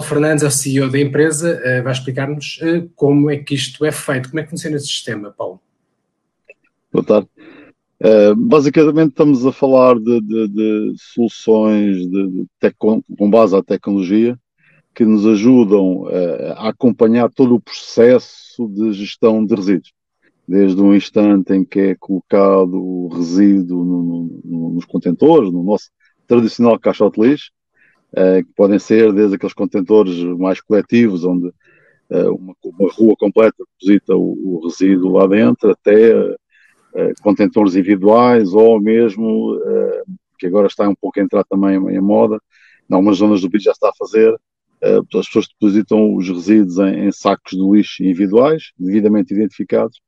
Paulo Fernandes é o CEO da empresa, vai explicar-nos como é que isto é feito, como é que funciona esse sistema, Paulo. Boa tarde. Uh, basicamente estamos a falar de, de, de soluções de, com base à tecnologia que nos ajudam uh, a acompanhar todo o processo de gestão de resíduos, desde o instante em que é colocado o resíduo no, no, nos contentores, no nosso tradicional caixote lixo, que podem ser desde aqueles contentores mais coletivos, onde uma, uma, rua completa deposita o, o resíduo lá dentro, até eh, contentores individuais ou mesmo, que agora está um pouco a entrar também em moda, em algumas zonas do país já está a fazer, as pessoas depositam os resíduos em, em, sacos de lixo individuais, devidamente identificados,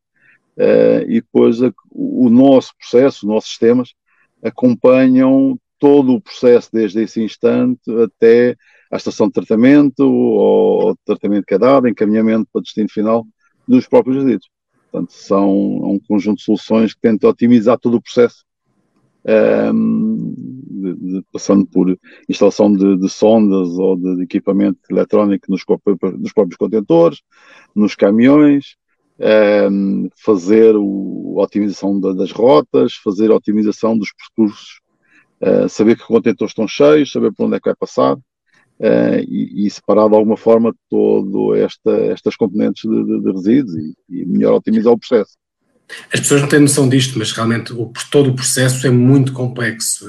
e depois o nosso processo, os nossos sistemas, acompanham todo o processo desde esse instante até à estação de tratamento ou tratamento que é dado, encaminhamento para o destino final dos próprios resíduos. Portanto, são um conjunto de soluções que tentam otimizar todo o processo, um, de, de, passando por instalação de, de sondas ou de, equipamento eletrónico nos, nos, próprios contentores, nos caminhões, um, fazer o, a otimização da, das rotas, fazer a otimização dos percursos, uh, saber que contentores estão cheios, saber por onde é que vai passar uh, e, e, separar de alguma forma todo esta, estas componentes de, de, de resíduos e, e, melhor otimizar o processo. As pessoas não têm noção disto, mas realmente o, todo o processo é muito complexo.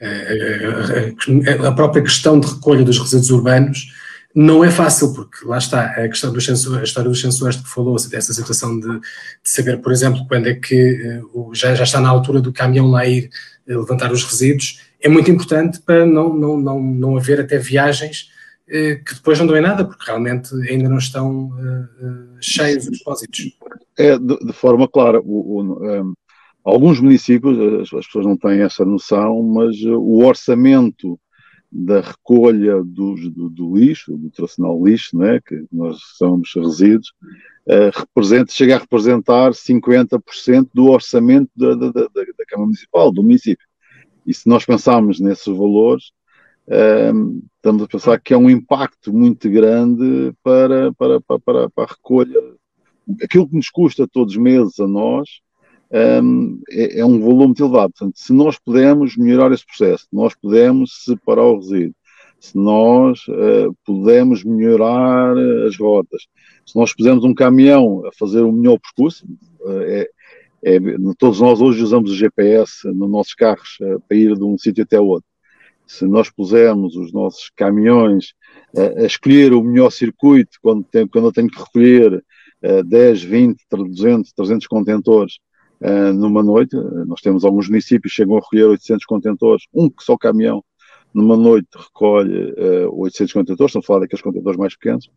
A, a, própria questão de recolha dos resíduos urbanos não é fácil, porque lá está a questão dos sensores, a história dos sensores que falou, dessa situação de, de, saber, por exemplo, quando é que já, já está na altura do caminhão lá ir levantar os resíduos, é muito importante para não, não, não, não haver até viagens uh, que depois não dão em nada, porque realmente ainda não estão cheios os depósitos. É, de, de forma clara, o, o, um, alguns municípios, as, as pessoas não têm essa noção, mas o orçamento da recolha do, do, do, lixo, do tradicional lixo, né, que nós somos resíduos, representa, chega a representar 50% do orçamento da, da, da, da, Câmara Municipal, do município. E se nós pensarmos nesses valores, uh, estamos a pensar que é um impacto muito grande para, para, para, para, a recolha. Aquilo que nos custa todos os meses a nós, um, é, é, um volume muito elevado. Portanto, se nós pudermos melhorar esse processo, nós pudermos separar o resíduo, se nós uh, pudermos melhorar as rotas, se nós pusermos um caminhão a fazer o melhor percurso, uh, é, é, todos nós hoje usamos o GPS nos nossos carros uh, para ir de um sítio até outro. Se nós pusermos os nossos caminhões a escolher o melhor circuito, quando, tem, quando eu tenho que recolher 10, 20, 200, 300 contentores, numa noite. Nós temos alguns municípios que chegam a recolher 800 contentores, um só caminhão, numa noite recolhe uh, eh, 800 contentores, estamos a falar daqueles contentores mais pequenos.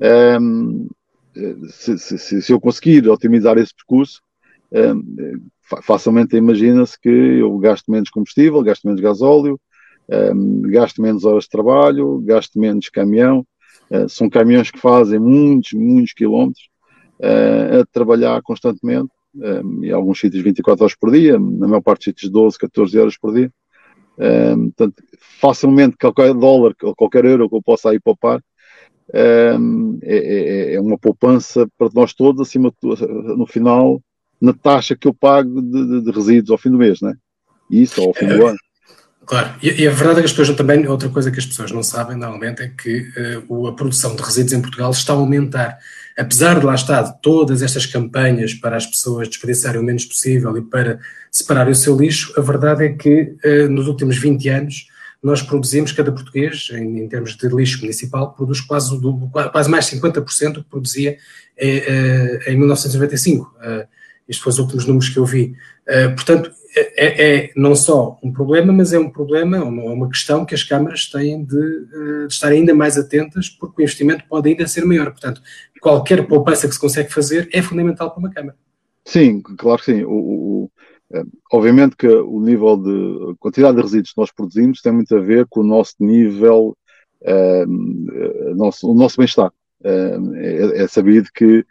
Um, ehm, se, se, se, eu conseguir otimizar esse percurso, um, ehm, facilmente imagina-se que eu gasto menos combustível, gasto menos gasóleo, um, ehm, gasto menos horas de trabalho, gasto menos caminhão. Uh, são caminhões que fazem muitos, muitos quilómetros uh, a trabalhar constantemente um, em alguns sítios 24 horas por dia, na maior parte dos sítios 12, 14 horas por dia. Um, portanto, facilmente qualquer dólar, qualquer euro que eu possa aí poupar, um, é, é, é, uma poupança para nós todos, acima de no final, na taxa que eu pago de, de, resíduos ao fim do mês, né? Isso ao fim do ano. Claro, e, e, a verdade é que as pessoas também, outra coisa que as pessoas não sabem normalmente é que uh, a produção de resíduos em Portugal está a aumentar apesar de lá estar todas estas campanhas para as pessoas desperdiçarem o menos possível e para separarem o seu lixo, a verdade é que eh, nos últimos 20 anos nós produzimos, cada português, em, em termos de lixo municipal, produz quase, do, quase mais 50% do que produzia eh, eh, em 1995. Isto foi os últimos números que eu vi. Portanto, é, é, não só um problema, mas é um problema, uma, uma questão que as câmaras têm de, de, estar ainda mais atentas, porque o investimento pode ainda ser maior. Portanto, qualquer poupança que se consegue fazer é fundamental para uma câmara. Sim, claro que sim. O, o, é, obviamente que o nível de quantidade de resíduos que nós produzimos tem muito a ver com o nosso nível, é, nosso, o nosso bem-estar. É, é, sabido que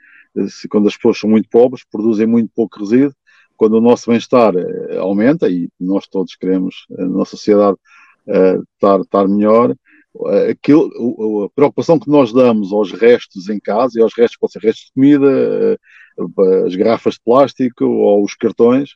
se, quando as pessoas são muito pobres, produzem muito pouco resíduo, quando o nosso bem-estar aumenta, e nós todos queremos, na nossa sociedade, estar, estar melhor, aquilo, a preocupação que nós damos aos restos em casa, e aos restos pode ser restos de comida, as garrafas de plástico ou os cartões,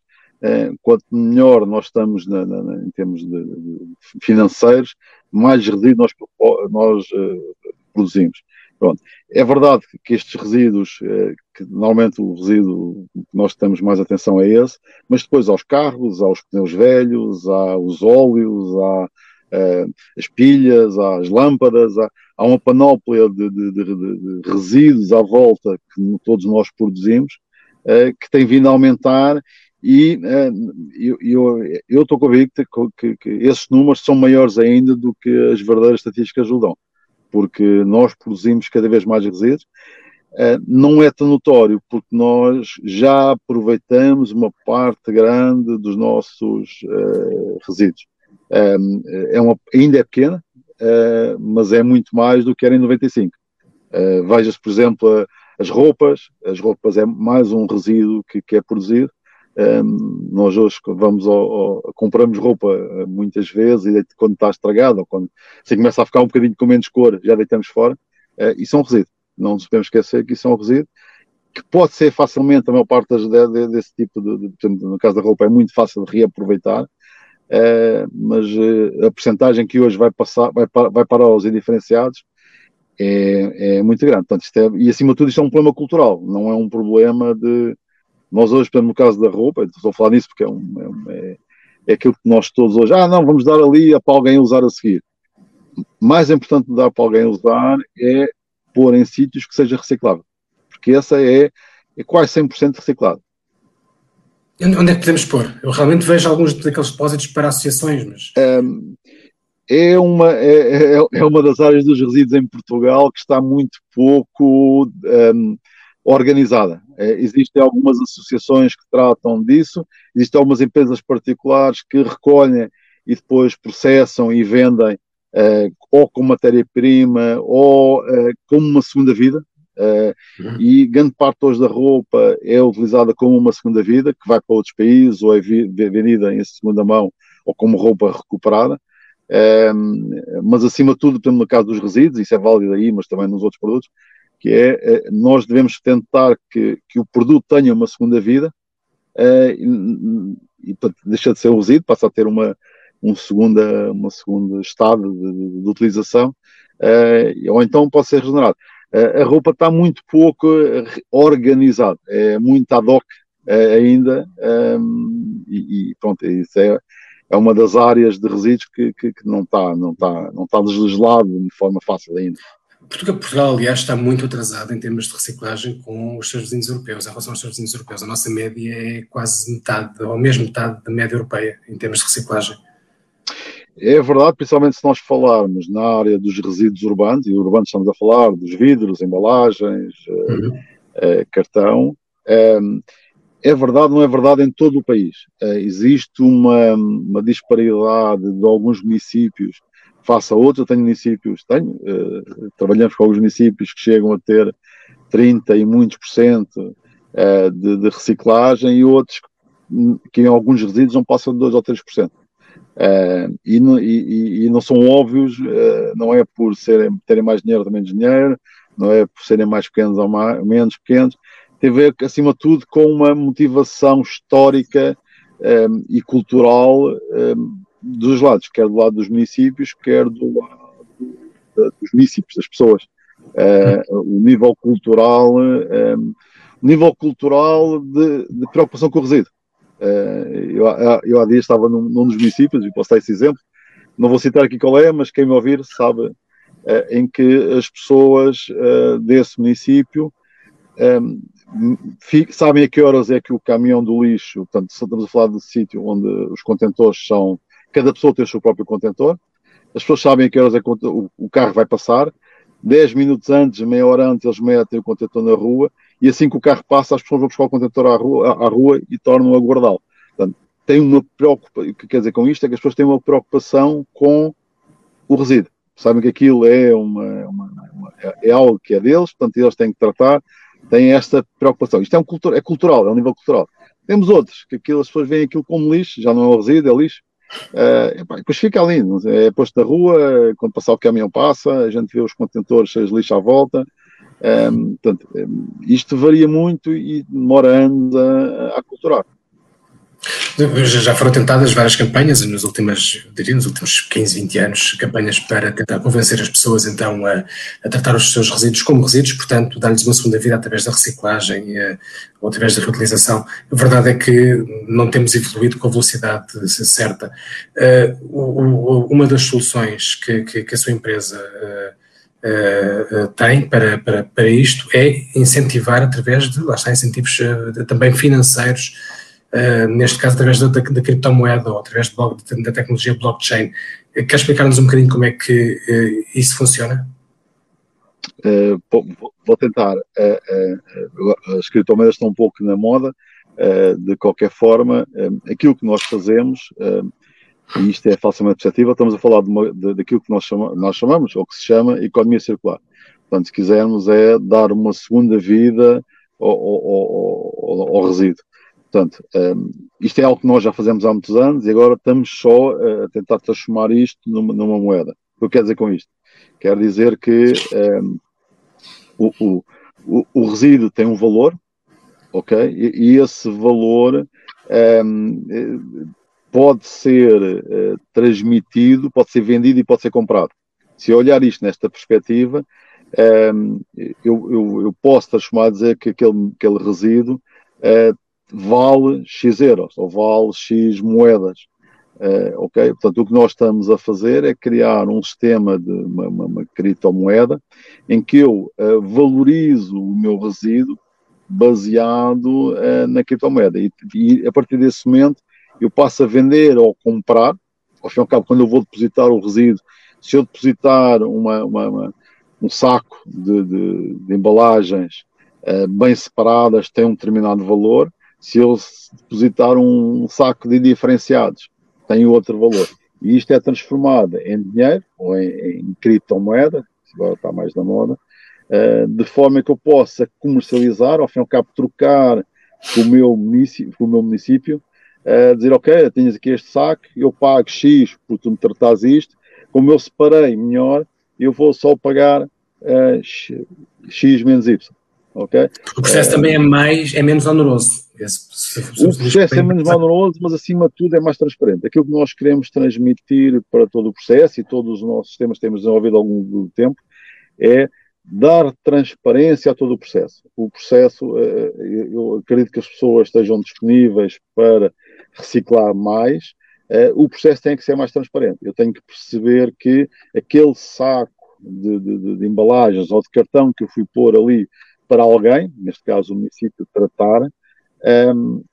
quanto melhor nós estamos na, na, em termos de, de financeiros, mais resíduos nós, nós uh, produzimos. Pronto. É verdade que estes resíduos, uh, que normalmente o resíduo que nós temos mais atenção é esse, mas depois aos carros, aos pneus velhos, aos óleos, há uh, as pilhas, às lâmpadas, há, há uma panóplia de, de, de, de, resíduos à volta que todos nós produzimos, que tem vindo a aumentar e uh, eu estou convicto que, que, que, esses números são maiores ainda do que as verdadeiras estatísticas ajudam, porque nós produzimos cada vez mais resíduos. Uh, não é tão notório, porque nós já aproveitamos uma parte grande dos nossos uh, resíduos. é uma, ainda é pequena, mas é muito mais do que era em 95. Veja-se, por exemplo, as roupas, as roupas é mais um resíduo que, que é produzido, nós hoje vamos ao, ao, compramos roupa eh, muitas vezes e quando está estragada ou quando se começa a ficar um bocadinho com menos cor, já deitamos fora. Uh, isso é um resíduo. Não nos podemos esquecer que isso é um resíduo que pode ser facilmente, a maior parte das, de, desse tipo de, de, no caso da roupa, é muito fácil de reaproveitar, uh, mas uh, a porcentagem que hoje vai passar, vai para, vai para os indiferenciados é, é muito grande. Portanto, é, e acima de tudo, isto é um problema cultural, não é um problema de nós hoje, no caso da roupa, estou a falar nisso porque é, um, é, é, aquilo que nós todos hoje, ah, não, vamos dar ali para alguém usar a seguir. Mais importante de dar para alguém usar é pôr em sítios que seja reciclável, porque essa é, é quase 100% reciclado. Onde é que podemos pôr? Eu realmente vejo alguns daqueles depósitos para associações, mas. É uma, é, é, é, uma das áreas dos resíduos em Portugal que está muito pouco um, organizada. É, existem algumas associações que tratam disso, existem algumas empresas particulares que recolhem e depois processam e vendem é, ou com matéria-prima ou é, como uma segunda vida. Uhum. E grande parte hoje da roupa é utilizada como uma segunda vida, que vai para outros países ou é vendida em segunda mão ou como roupa recuperada. mas acima de tudo, no caso dos resíduos, isso é válido aí, mas também nos outros produtos, que é eh, nós devemos tentar que, que o produto tenha uma segunda vida uh, e, e, deixa de ser um resíduo, passa a ter uma, um segunda, uma segunda estado de, de, utilização, uh, ou então pode ser regenerado. Uh, a roupa está muito pouco organizada, é muito ad hoc ainda, um, e, e, pronto, isso é, é uma das áreas de resíduos que, que, que não está não está não está legislado de forma fácil ainda. Portugal, Portugal, aliás, está muito atrasado em termos de reciclagem com os seus vizinhos europeus, em relação aos seus vizinhos europeus. A nossa média é quase metade, ou mesmo metade da média europeia, em termos de reciclagem. É verdade, principalmente se nós falarmos na área dos resíduos urbanos, e urbanos estamos a falar dos vidros, embalagens, eh, uhum. é, cartão, é, é, verdade, não é verdade em todo o país. É, existe uma, uma disparidade de alguns municípios face a outros. Eu tenho municípios, tenho, uh, trabalhamos com alguns municípios que chegam a ter 30 e muitos por cento uh, de, de, reciclagem e outros que em alguns resíduos não passam de 2 ou 3%. Uh, e, e, e, não são óbvios, não é por serem, terem mais dinheiro ou menos dinheiro, não é por serem mais pequenos ou mais, menos pequenos, tem a ver, acima de tudo, com uma motivação histórica um, e cultural um, dos lados, quer do lado dos municípios, quer do lado dos municípios, das pessoas. Uh, o nível cultural, um, o nível cultural de, de, preocupação com o resíduo. Uh, eu, eu, há dias estava num, num, dos municípios, e posso dar esse exemplo, não vou citar aqui qual é, mas quem me ouvir sabe, em que as pessoas desse município sabem a que horas é que o caminhão do lixo, portanto, estamos a falar de sítio onde os contentores são cada pessoa tem o seu próprio contentor, as pessoas sabem a que horas é o, o carro vai passar, 10 minutos antes, meia hora antes, eles metem o contentor na rua e assim que o carro passa, as pessoas vão buscar o contentor à rua, à, rua e tornam a guardá-lo. Portanto, tem uma preocupação, o que quer dizer com isto é que as pessoas têm uma preocupação com o resíduo. Sabem que aquilo é, uma, uma, uma é algo que é deles, portanto eles têm que tratar, têm esta preocupação. Isto é, um é cultural, é um nível cultural. Temos outros, que aquilo, as pessoas veem aquilo como lixo, já não é um resíduo, é lixo, Uh, epá, depois fica ali, é posto na rua, quando passar o caminhão passa, a gente vê os contentores cheios de lixo à volta. Um, portanto, isto varia muito e demora anos a, a aculturar. Já foram tentadas várias campanhas nos últimos, diria, nos últimos 15, 20 anos, campanhas para tentar convencer as pessoas então a, a tratar os seus resíduos como resíduos, portanto, dar-lhes uma segunda vida através da reciclagem eh, ou através da reutilização. A verdade é que não temos evoluído com a velocidade certa. Uh, uma das soluções que, que, que a sua empresa uh, uh, tem para, para, para isto é incentivar através de, lá está, incentivos também financeiros uh, neste caso através da, da, da, criptomoeda ou através da tecnologia blockchain. Quer explicar-nos um bocadinho como é que uh, isso funciona? Uh, vou tentar. as criptomoedas estão um pouco na moda. de qualquer forma, aquilo que nós fazemos, e isto é falsamente perceptível, estamos a falar de uma, de, daquilo que nós, chama, nós chamamos, ou que se chama, economia circular. Portanto, se quisermos, é dar uma segunda vida ao, ao, ao, ao resíduo. Portanto, um, isto é algo que nós já fazemos há muitos anos e agora estamos só a tentar transformar isto numa, numa moeda. O que eu quero dizer com isto? Quer dizer que um, o, o, o, resíduo tem um valor, ok? E, e esse valor um, pode ser uh, transmitido, pode ser vendido e pode ser comprado. Se eu olhar isto nesta perspectiva, eu, eu, eu, posso transformar a dizer que aquele, aquele resíduo uh, vale X euros ou vale X moedas. Uh, ok? Portanto, o que nós estamos a fazer é criar um sistema de uma, uma, uma criptomoeda em que eu uh, valorizo o meu resíduo baseado uh, na criptomoeda. E, e, a partir desse momento eu passo a vender ou comprar, ao fim e ao cabo, quando eu vou depositar o resíduo, se eu depositar uma, uma, um saco de, de, de embalagens bem separadas, tem um determinado valor, se eu depositar um saco de diferenciados, tem outro valor. E isto é transformado em dinheiro ou em, em criptomoeda, agora está mais na moda, uh, de forma que eu possa comercializar, ao fim e ao cabo trocar com o meu município, com o meu município uh, dizer, ok, tens aqui este saco, eu pago X por tu me tratares isto, como eu separei melhor, eu vou só pagar uh, X menos Y. O processo também é mais, é menos oneroso. Esse, o processo é menos valoroso, mas acima de tudo é mais transparente. Aquilo que nós queremos transmitir para todo o processo e todos os nossos sistemas que temos desenvolvido ao longo do tempo é dar transparência a todo o processo. O processo, eh, eu acredito que as pessoas estejam disponíveis para reciclar mais, eh, o processo tem que ser mais transparente. Eu tenho que perceber que aquele saco de, de, de embalagens ou de cartão que eu fui pôr ali para alguém, neste caso o município, tratar, um,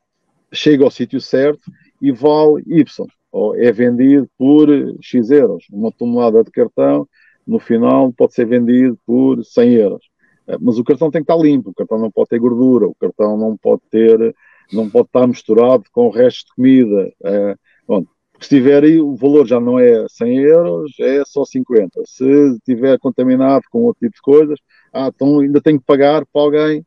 chega ao sítio certo e vale Y, ou é vendido por X euros. Uma tonelada de cartão, no final, pode ser vendido por 100 euros. Ah, mas o cartão tem que estar limpo, o cartão não pode ter gordura, o cartão não pode ter, não pode estar misturado com o resto de comida. É, bom, se tiver aí, o valor já não é 100 euros, é só 50. Se estiver contaminado com outro tipo de coisas, ah, então ainda tenho que pagar para alguém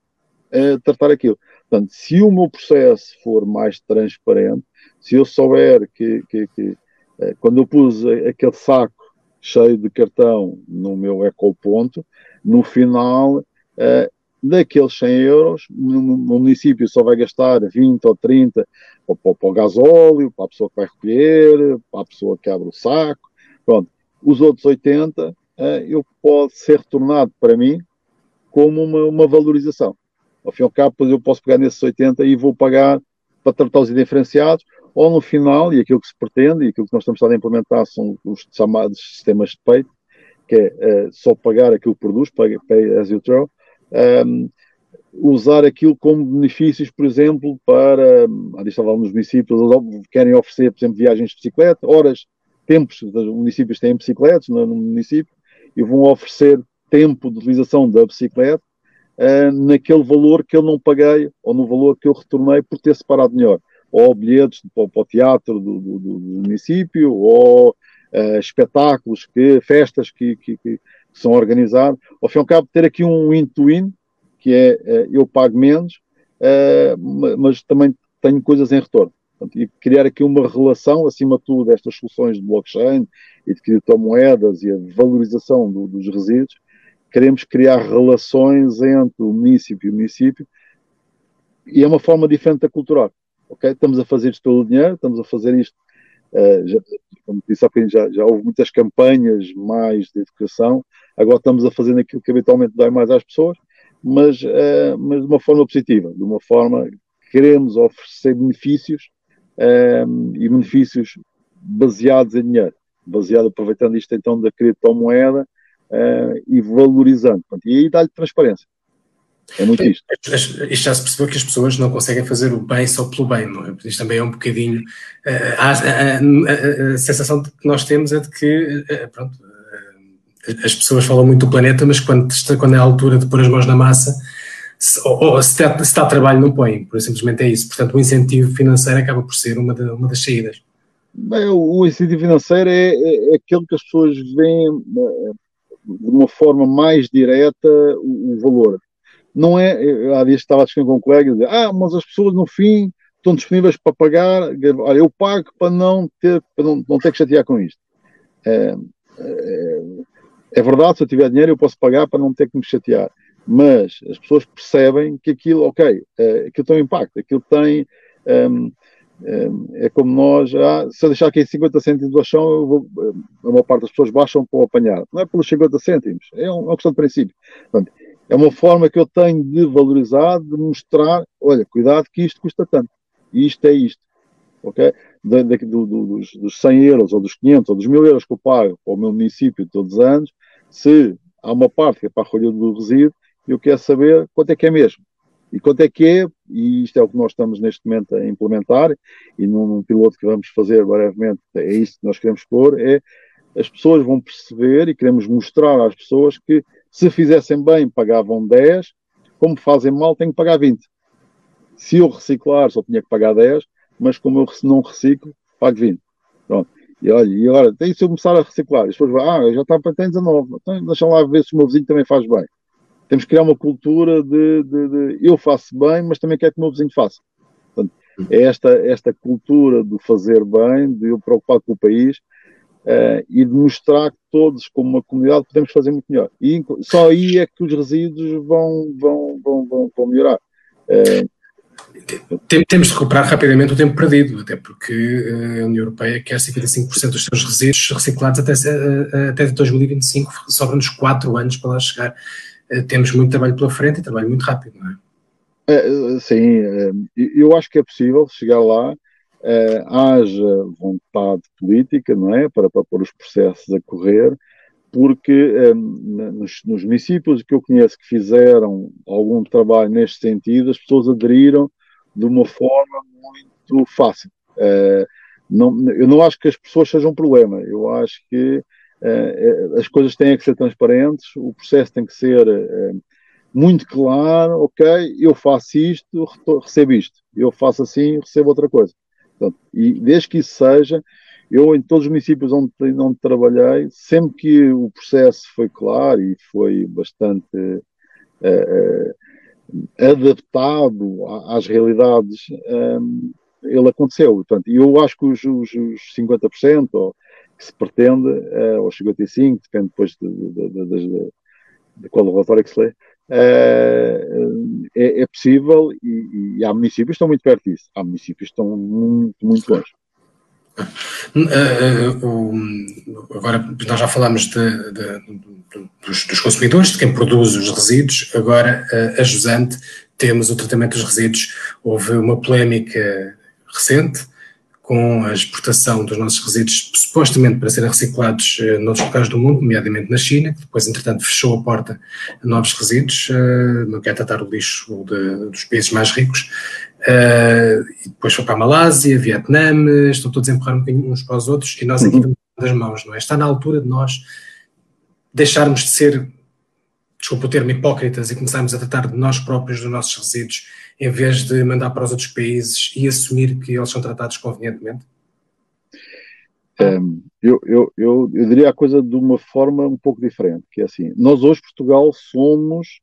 é, tratar aquilo. Portanto, se o meu processo for mais transparente, se eu souber que, que, que eh, quando eu pus aquele saco cheio de cartão no meu ecoponto, no final, eh, daqueles 100 euros, no, município só vai gastar 20 ou 30 para, para, o gasóleo, para a pessoa que vai recolher, para a pessoa que abre o saco. Pronto. Os outros 80 eh, eu pode ser retornado para mim como uma, uma valorização. Ao fim e ao cabo, eu posso pegar nesses 80 e vou pagar para tratar os indiferenciados, ou no final, e aquilo que se pretende, e aquilo que nós estamos a implementar são os chamados sistemas de peito, que é uh, só pagar aquilo que produz, pay, pay as you throw, um, ehm, usar aquilo como benefícios, por exemplo, para, ali estava nos municípios, querem oferecer, por exemplo, viagens de bicicleta, horas, tempos, os municípios têm bicicletas no, no município, e vão oferecer tempo de utilização da bicicleta uh, naquele valor que eu não paguei ou no valor que eu retornei por ter separado melhor. Ou bilhetes para, o teatro do, do, do município, ou uh, espetáculos, que, festas que, que, que, são organizadas. Ao fim e ao cabo, ter aqui um win-to-win, que é uh, eu pago menos, mas também tenho coisas em retorno. e criar aqui uma relação, acima de tudo, destas soluções de blockchain e de criptomoedas e a valorização do, dos resíduos, queremos criar relações entre o município e o município e é uma forma diferente da cultural. Okay? Estamos a fazer isto pelo dinheiro, estamos a fazer isto, uh, já, como disse há bocadinho, já, já houve muitas campanhas mais de educação, agora estamos a fazer aquilo que habitualmente dá mais às pessoas, mas, uh, mas de uma forma positiva, de uma forma que queremos oferecer benefícios uh, e benefícios baseados em dinheiro, baseado aproveitando isto então da criptomoeda uh, e valorizando. e aí dá-lhe transparência. É muito isto. Isto já se percebeu que as pessoas não conseguem fazer o bem só pelo bem, não é? Isto também é um bocadinho. Uh, a, a, a, a, sensação que nós temos é de que, uh, pronto, as pessoas falam muito do planeta, mas quando, quando é a altura de pôr as mãos na massa, se, ou, ou, se, está, se está trabalho, não põem, por simplesmente é isso. Portanto, o incentivo financeiro acaba por ser uma, de, uma das saídas. Bem, o incentivo financeiro é, é, é aquele que as pessoas veem de uma forma mais direta o, o valor não é, há dias estava a discutir com um colega e ah, mas as pessoas no fim estão disponíveis para pagar, olha, eu pago para não ter, para não, não ter que chatear com isto. É, é, é, verdade, se eu tiver dinheiro eu posso pagar para não ter que me chatear, mas as pessoas percebem que aquilo, ok, é, aquilo tem um impacto, aquilo tem, um, um, é como nós, ah, se eu deixar aqui 50 cêntimos do chão, eu vou, a maior parte das pessoas baixam para o apanhar. Não é pelos 50 cêntimos, é uma questão de princípio. Portanto, é uma forma que eu tenho de valorizar, de mostrar, olha, cuidado que isto custa tanto, e isto é isto, ok? De, de, do, dos, dos 100 euros, ou dos 500, ou dos 1000 euros que eu pago para o meu município todos os anos, se há uma parte que é para a recolha do resíduo, eu quero saber quanto é que é mesmo. E quanto é que é, e isto é o que nós estamos neste momento a implementar, e num, num piloto que vamos fazer brevemente, é isso que nós queremos pôr, é as pessoas vão perceber e queremos mostrar às pessoas que se fizessem bem, pagavam 10, como fazem mal, têm que pagar 20. Se eu reciclar, só tinha que pagar 10, mas como eu não reciclo, pago 20. Pronto. E olha, e agora, tem, se eu começar a reciclar, as pessoas vão, ah, já está para 19, então deixa lá ver se o meu vizinho também faz bem. Temos que criar uma cultura de, de, de eu faço bem, mas também quero que o meu vizinho faça. Portanto, é esta, esta cultura do fazer bem, de eu preocupar com o país, uh, e de mostrar que todos, como uma comunidade, podemos fazer muito melhor. E só aí é que os resíduos vão, vão, vão, vão, vão melhorar. Uh, temos de recuperar rapidamente o tempo perdido, até porque eh, a União Europeia quer 55% dos seus resíduos reciclados até, até 2025, sobram-nos 4 anos para lá chegar. Temos muito trabalho pela frente e trabalho muito rápido, não é? é sim, eu acho que é possível chegar lá uh, haja vontade política, não é, para, para pôr os processos a correr, porque eh, nos, nos, municípios que eu conheço que fizeram algum trabalho neste sentido, as pessoas aderiram de uma forma muito fácil. Não, eu não acho que as pessoas sejam um problema, eu acho que as coisas têm que ser transparentes, o processo tem que ser uh, muito claro, ok, eu faço isto, recebo isto, eu faço assim, recebo outra coisa. Portanto, e desde que isso seja, eu em todos os municípios onde, onde trabalhei, sempre que o processo foi claro e foi bastante uh, adaptado às realidades, um, ele aconteceu. Portanto, eu acho que os, os, os 50% ou, que se pretende, uh, ou 55%, depende depois de, de, de, de, qual relatório que se lê, é, é, é possível e, e, há municípios que estão muito perto disso, há municípios que estão muito, muito longe. Uh, uh, agora, nós já falámos de, de, de, dos, dos, consumidores, de quem produz os resíduos, agora uh, a Jusante temos o tratamento dos resíduos. Houve uma polémica recente com a exportação dos nossos resíduos, supostamente para serem reciclados uh, noutros locais do mundo, nomeadamente na China, que depois, entretanto, fechou a porta a novos resíduos, uh, não quer tratar o lixo de, dos países mais ricos, uh, e depois foi para a Malásia, Vietnã, estão todos a empurrar um bocadinho uns para os outros, e nós aqui uhum. das mãos, não é? Está na altura de nós deixarmos de ser, desculpa o termo, hipócritas e começarmos a tratar de nós próprios, dos nossos resíduos, em vez de mandar para os outros países e assumir que eles são tratados convenientemente? Um, eu, eu, eu, eu, diria a coisa de uma forma um pouco diferente, que é assim, nós hoje, Portugal, somos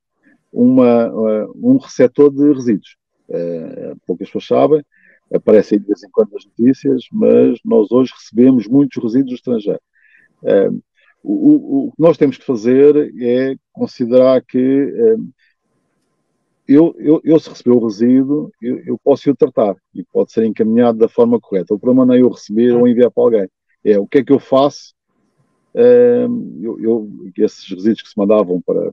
uma, uh, um receptor de resíduos. Uh, poucas pessoas sabem, aparece aí de vez em quando nas notícias, mas nós hoje recebemos muitos resíduos estrangeiros. Uh, o, o, que nós temos que fazer é considerar que uh, eu, eu, eu, se receber o resíduo, eu, eu posso o tratar e pode ser encaminhado da forma correta. O problema não é eu receber ou enviar para alguém. É o que é que eu faço? Uh, eu, eu, esses resíduos que se mandavam para,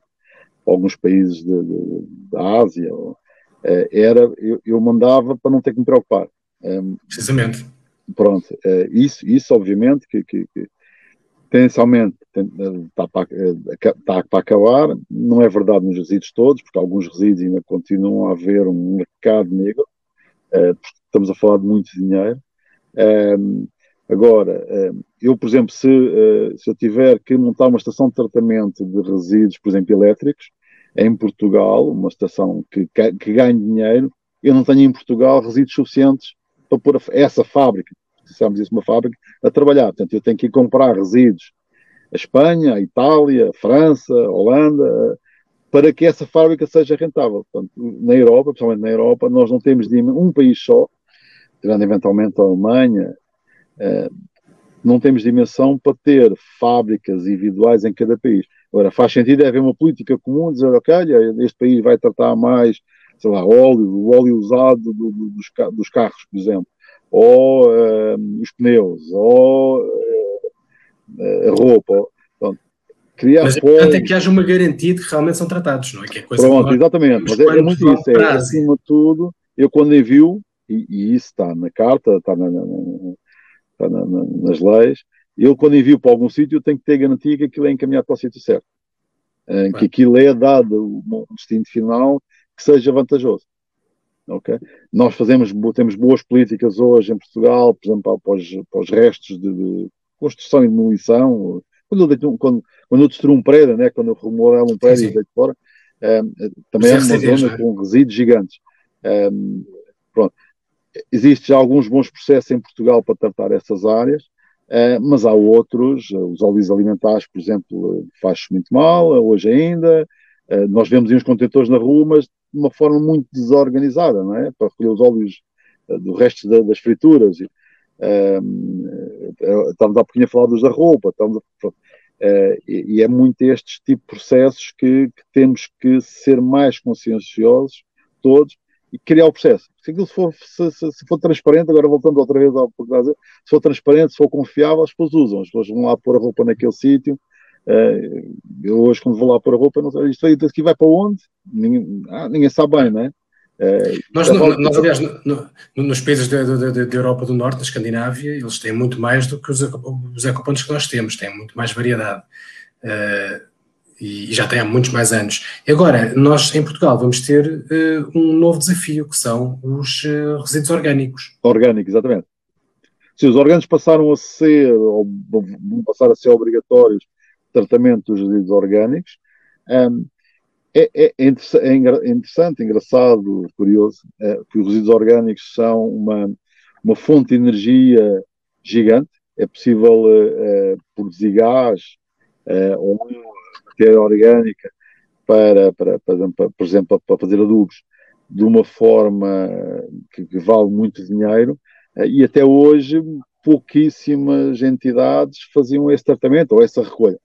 alguns países de, de, da Ásia, uh, era, eu, eu, mandava para não ter que me preocupar. Um, Precisamente. Pronto, uh, isso, isso obviamente que, que, que tendencialmente está para, está para acabar, não é verdade nos resíduos todos, porque alguns resíduos ainda continuam a haver um mercado negro, uh, estamos a falar de muito dinheiro. Um, agora, eu, por exemplo, se, se eu tiver que montar uma estação de tratamento de resíduos, por exemplo, elétricos, em Portugal, uma estação que, que ganhe dinheiro, eu não tenho em Portugal resíduos suficientes para pôr essa fábrica, precisamos isso uma fábrica, a trabalhar. Portanto, eu tenho que ir comprar resíduos a Espanha, a Itália, a França, a Holanda, para que essa fábrica seja rentável. Portanto, na Europa, principalmente na Europa, nós não temos um país só, tirando eventualmente a Alemanha, eh, não temos dimensão para ter fábricas individuais em cada país. Agora, faz sentido haver uma política comum, dizer, ok, este país vai tratar mais, sei lá, óleo, o óleo usado do, do, dos, dos, carros, por exemplo, ou uh, os pneus, ou uh, a roupa. Pronto. Criar mas importante é que haja uma garantia de que realmente são tratados, não é? Que é coisa Pronto, exatamente. Mas é, é muito isso. É, acima de tudo, eu quando envio, e, e, isso está na carta, está, na, na, está na, nas leis, eu, quando envio para algum sítio, tenho que ter garantia que aquilo é encaminhado para o sítio certo. Que aquilo é dado um destino final que seja vantajoso. Okay? Nós fazemos, temos boas políticas hoje em Portugal, por exemplo, para os, para os restos de, de, construção e demolição. Quando eu, quando, quando eu destruo um prédio, né? quando eu remodelo um prédio e deito fora, uh, também é uma zona é? com resíduos gigantes. Um, pronto. Existem alguns bons processos em Portugal para tratar essas áreas. Uh, mas há outros, uh, os óleos alimentares, por exemplo, uh, faz muito mal, hoje ainda. nós vemos uns contentores na rua, mas de uma forma muito desorganizada, não é? Para recolher os óleos do resto da, das frituras. estamos há pouquinho a falar dos da roupa, estamos a, e, e, é muito estes tipo de processos que, que temos que ser mais conscienciosos, todos, e criar o processo. Se aquilo for, se, se, se for transparente, agora voltando outra vez ao se for transparente, se for confiável, as pessoas usam, as pessoas vão lá pôr a roupa naquele sítio. Uh, eu hoje, quando vou lá pôr a roupa, não sei, isto aqui vai para onde? Ninguém, ah, ninguém sabe bem, não é? Uh, nós, no, nós, aliás, no, no, nos países da Europa do Norte, da Escandinávia, eles têm muito mais do que os, os ecopontos que nós temos, têm muito mais variedade. Uh, e já tem há muitos mais anos. E agora, nós em Portugal vamos ter uh, um novo desafio, que são os resíduos orgânicos. Orgânicos, exatamente. Se os orgânicos passaram a ser, ou vão passar a ser obrigatórios, tratamento dos resíduos orgânicos, um, é, é, é, é, interessante, engraçado, curioso, é, que os resíduos orgânicos são uma, uma fonte de energia gigante, é possível uh, produzir gás ou matéria orgânica para, para, para, para, por exemplo, para fazer adubos de uma forma que, que vale muito dinheiro. Eh, e até hoje pouquíssimas entidades faziam esse tratamento ou essa recolha.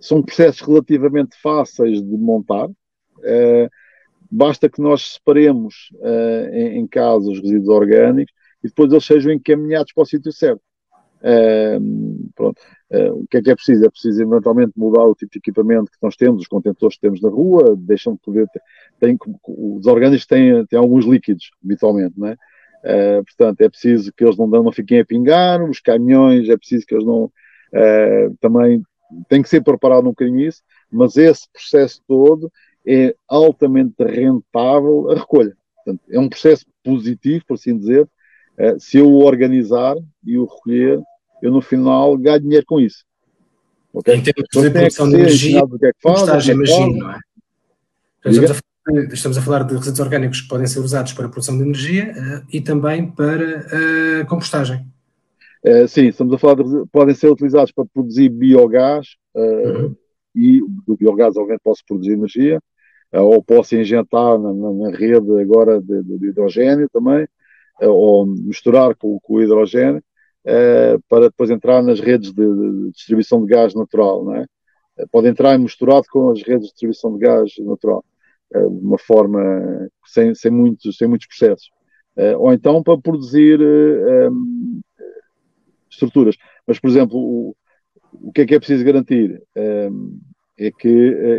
São processos relativamente fáceis de montar. Uh, basta que nós separemos uh, em, em, casa os resíduos orgânicos e depois eles sejam encaminhados para o sítio certo. Uh, pronto. O que é que é preciso? É preciso eventualmente mudar o tipo de equipamento que nós temos, os contentores que temos na rua, deixam de poder ter, tem, os orgânicos têm, têm alguns líquidos, habitualmente, não é? Uh, portanto, é preciso que eles não, não fiquem a pingar, os caminhões, é preciso que eles não uh, também tem que ser preparado um bocadinho isso, mas esse processo todo é altamente rentável a recolha. Portanto, é um processo positivo, por assim dizer, uh, se eu o organizar e o recolher eu no final ganho dinheiro com isso. Okay? Em termos de produção de energia, o que é que faz, compostagem, é imagino, não é? Estamos a, falar, estamos a, falar, de resíduos orgânicos que podem ser usados para a produção de energia uh, e também para a uh, compostagem. Uh, sim, estamos a falar de podem ser utilizados para produzir biogás uhum. e do biogás, obviamente, posso produzir energia ou posso injetar na, na, na rede agora de, de, hidrogênio também ou misturar com, com o hidrogênio para depois entrar nas redes de, de, distribuição de gás natural, não é? Pode entrar misturado com as redes de distribuição de gás natural, de uma forma sem, sem, muitos, sem muitos processos. Ou então para produzir estruturas. Mas, por exemplo, o, o que é que é preciso garantir? é que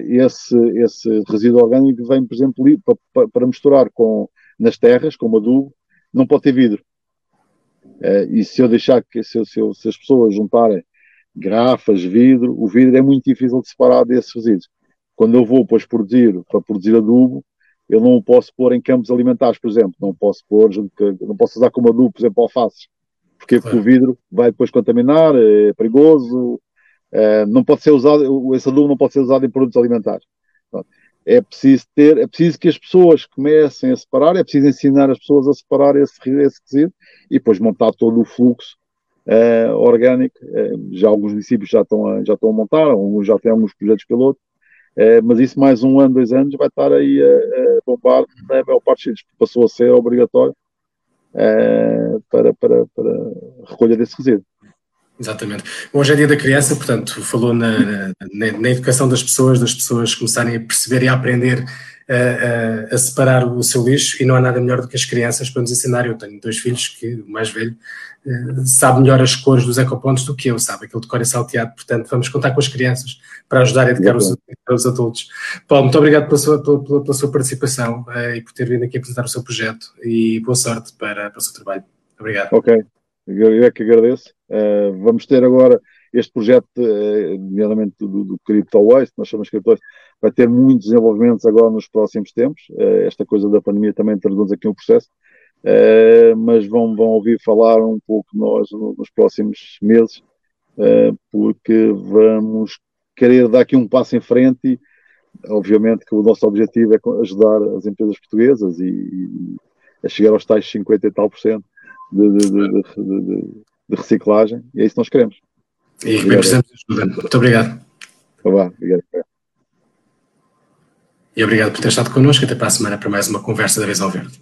esse, esse resíduo orgânico vem, por exemplo, para, para misturar com, nas terras, como adubo, não pode ter vidro. Uh, e se eu deixar que, se, se, se, as pessoas juntarem garrafas, vidro, o vidro é muito difícil de separar desses resíduos. Quando eu vou, depois, produzir, para produzir adubo, eu não o posso pôr em campos alimentares, por exemplo. Não posso pôr, não posso usar como adubo, por exemplo, alfaces. Porque, porque o vidro vai depois contaminar, é perigoso, é, não pode ser usado, esse adubo não pode ser usado em produtos alimentares. É preciso ter, é preciso que as pessoas comecem a separar, é preciso ensinar as pessoas a separar esse, esse resíduo e depois montar todo o fluxo uh, orgânico. Uh, já alguns municípios já estão a, já estão a montar, alguns já têm alguns projetos piloto, uh, mas isso mais um ano, dois anos vai estar aí a, a bombar na maior parte sítios, passou a ser obrigatório para, para, para a recolha desse resíduo. Exatamente. Hoje é dia da criança, portanto, falou na, na, na, educação das pessoas, das pessoas começarem a perceber e a aprender a, a, separar o seu lixo, e não há nada melhor do que as crianças para nos ensinar. Eu tenho dois filhos que o mais velho uh, sabe melhor as cores dos ecopontos do que eu, sabe? Aquilo de cor é salteado, portanto, vamos contar com as crianças para ajudar a educar os, os, adultos. Paulo, muito obrigado pela sua, pela, pela sua participação uh, e por ter vindo aqui apresentar o seu projeto e boa sorte para, para o seu trabalho. Obrigado. Ok, eu é que agradeço. Uh, vamos ter agora este projeto, nomeadamente do, do Crypto Waste, nós chamamos Crypto Waste, vai ter muitos desenvolvimentos agora nos próximos tempos. Uh, esta coisa da pandemia também traduz aqui um processo, uh, mas vão, vão ouvir falar um pouco nós nos próximos meses, porque vamos querer dar aqui um passo em frente e, obviamente, que o nosso objetivo é ajudar as empresas portuguesas e, e a chegar aos tais 50 e tal por cento de, de, de, de, reciclagem, e é isso que nós queremos. E bem precisamos de ajuda. Muito obrigado. Tá bom, obrigado. E obrigado por ter estado connosco. Até para a semana para mais uma conversa da Visão Verde.